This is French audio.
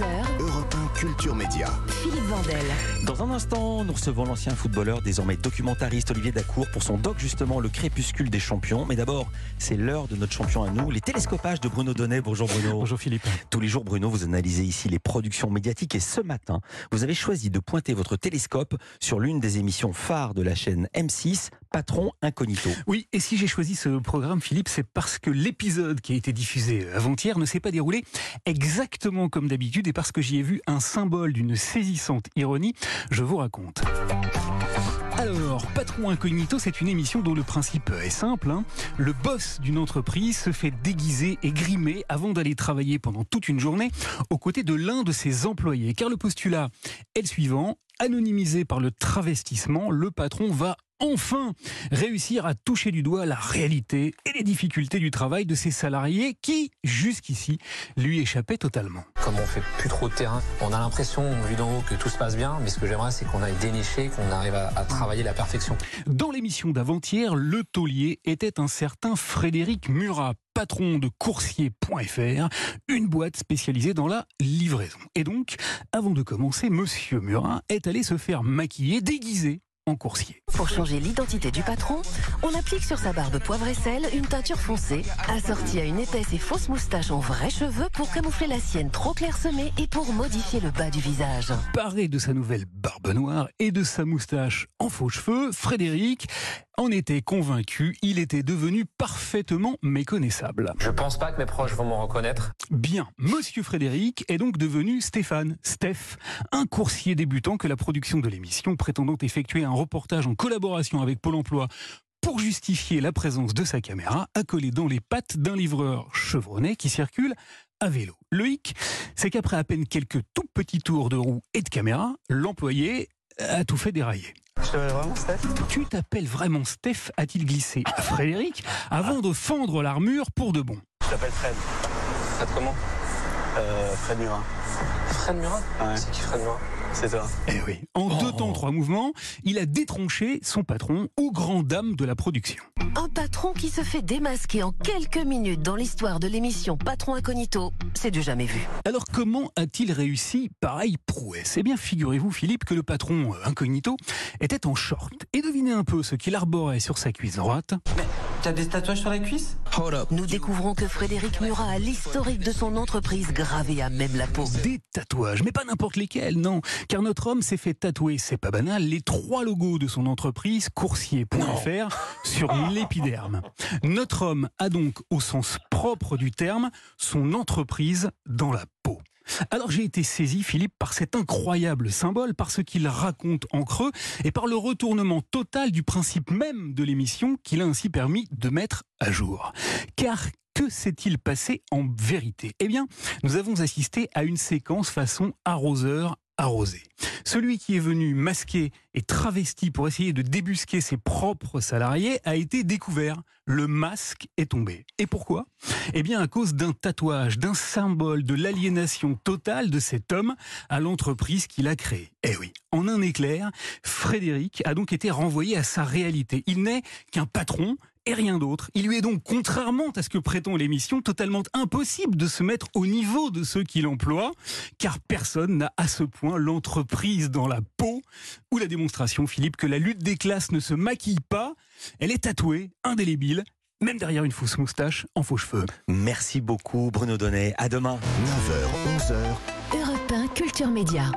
11h, Europe 1 Culture Média. Philippe Vandel. Dans un instant, nous recevons l'ancien footballeur, désormais documentariste Olivier Dacour pour son doc justement Le crépuscule des champions. Mais d'abord, c'est l'heure de notre champion à nous, les télescopages de Bruno Donnet. Bonjour Bruno. Bonjour Philippe. Tous les jours, Bruno, vous analysez ici les productions médiatiques et ce matin, vous avez choisi de pointer votre télescope sur l'une des émissions phares de la chaîne M6, Patron Incognito. Oui, et si j'ai choisi ce programme, Philippe, c'est parce que l'épisode qui a été diffusé avant-hier ne s'est pas déroulé exactement comme d'habitude et parce que j'y ai vu un symbole d'une saisissante ironie. Je vous raconte. Alors, Patron Incognito, c'est une émission dont le principe est simple. hein. Le boss d'une entreprise se fait déguiser et grimer avant d'aller travailler pendant toute une journée aux côtés de l'un de ses employés. Car le postulat est le suivant. Anonymisé par le travestissement, le patron va enfin réussir à toucher du doigt la réalité et les difficultés du travail de ses salariés qui, jusqu'ici, lui échappaient totalement. Comme on fait plus trop de terrain, on a l'impression, vu d'en haut, que tout se passe bien, mais ce que j'aimerais, c'est qu'on aille dénicher, qu'on arrive à, à travailler la perfection. Dans l'émission d'avant-hier, le taulier était un certain Frédéric Murat, patron de coursier.fr, une boîte spécialisée dans la livraison. Et donc, avant de commencer, monsieur Murat est allé se faire maquiller, déguisé en coursier. Pour changer l'identité du patron, on applique sur sa barbe poivre et sel une teinture foncée, assortie à une épaisse et fausse moustache en vrais cheveux pour camoufler la sienne trop clairsemée et pour modifier le bas du visage. Paré de sa nouvelle barbe noire et de sa moustache en faux cheveux, Frédéric en était convaincu, il était devenu parfaitement méconnaissable. Je pense pas que mes proches vont me reconnaître. Bien, Monsieur Frédéric est donc devenu Stéphane, Steph, un coursier débutant que la production de l'émission prétendant effectuer un reportage en collaboration avec Pôle Emploi pour justifier la présence de sa caméra accolée dans les pattes d'un livreur chevronné qui circule à vélo. Le hic, c'est qu'après à peine quelques tout petits tours de roue et de caméra, l'employé a tout fait dérailler. Je t'appelle vraiment Steph Tu t'appelles vraiment Steph a-t-il glissé à Frédéric avant de fendre l'armure pour de bon Je t'appelle Fred. Fred comment? Euh, Fred Murin. Fred Murat? Ouais. C'est qui Fred Murat? C'est toi. Eh oui, en deux temps, trois mouvements, il a détronché son patron aux grandes dames de la production. Un patron qui se fait démasquer en quelques minutes dans l'histoire de l'émission Patron Incognito, c'est du jamais vu. Alors comment a-t-il réussi pareille prouesse Eh bien, figurez-vous, Philippe, que le patron euh, incognito était en short. Et devinez un peu ce qu'il arborait sur sa cuisse droite. T'as des tatouages sur la cuisse Nous découvrons que Frédéric Murat a l'historique de son entreprise gravé à même la peau. Des tatouages, mais pas n'importe lesquels, non. Car notre homme s'est fait tatouer, c'est pas banal, les trois logos de son entreprise, coursier.fr, sur l'épiderme. Notre homme a donc, au sens propre du terme, son entreprise dans la peau. Alors j'ai été saisi, Philippe, par cet incroyable symbole, par ce qu'il raconte en creux, et par le retournement total du principe même de l'émission qu'il a ainsi permis de mettre à jour. Car que s'est-il passé en vérité? Eh bien, nous avons assisté à une séquence façon arroseur arrosé. Celui qui est venu masqué et travesti pour essayer de débusquer ses propres salariés a été découvert. Le masque est tombé. Et pourquoi? Eh bien à cause d'un tatouage, d'un symbole de l'aliénation totale de cet homme à l'entreprise qu'il a créée. Eh oui, en un éclair, Frédéric a donc été renvoyé à sa réalité. Il n'est qu'un patron et rien d'autre. Il lui est donc, contrairement à ce que prétend l'émission, totalement impossible de se mettre au niveau de ceux qui l'emploient, car personne n'a à ce point l'entreprise dans la peau, ou la démonstration, Philippe, que la lutte des classes ne se maquille pas, elle est tatouée, indélébile, même derrière une fausse moustache en faux cheveux. Merci beaucoup Bruno Donnet. À demain. 9h, 11h, Europe 1 Culture Média.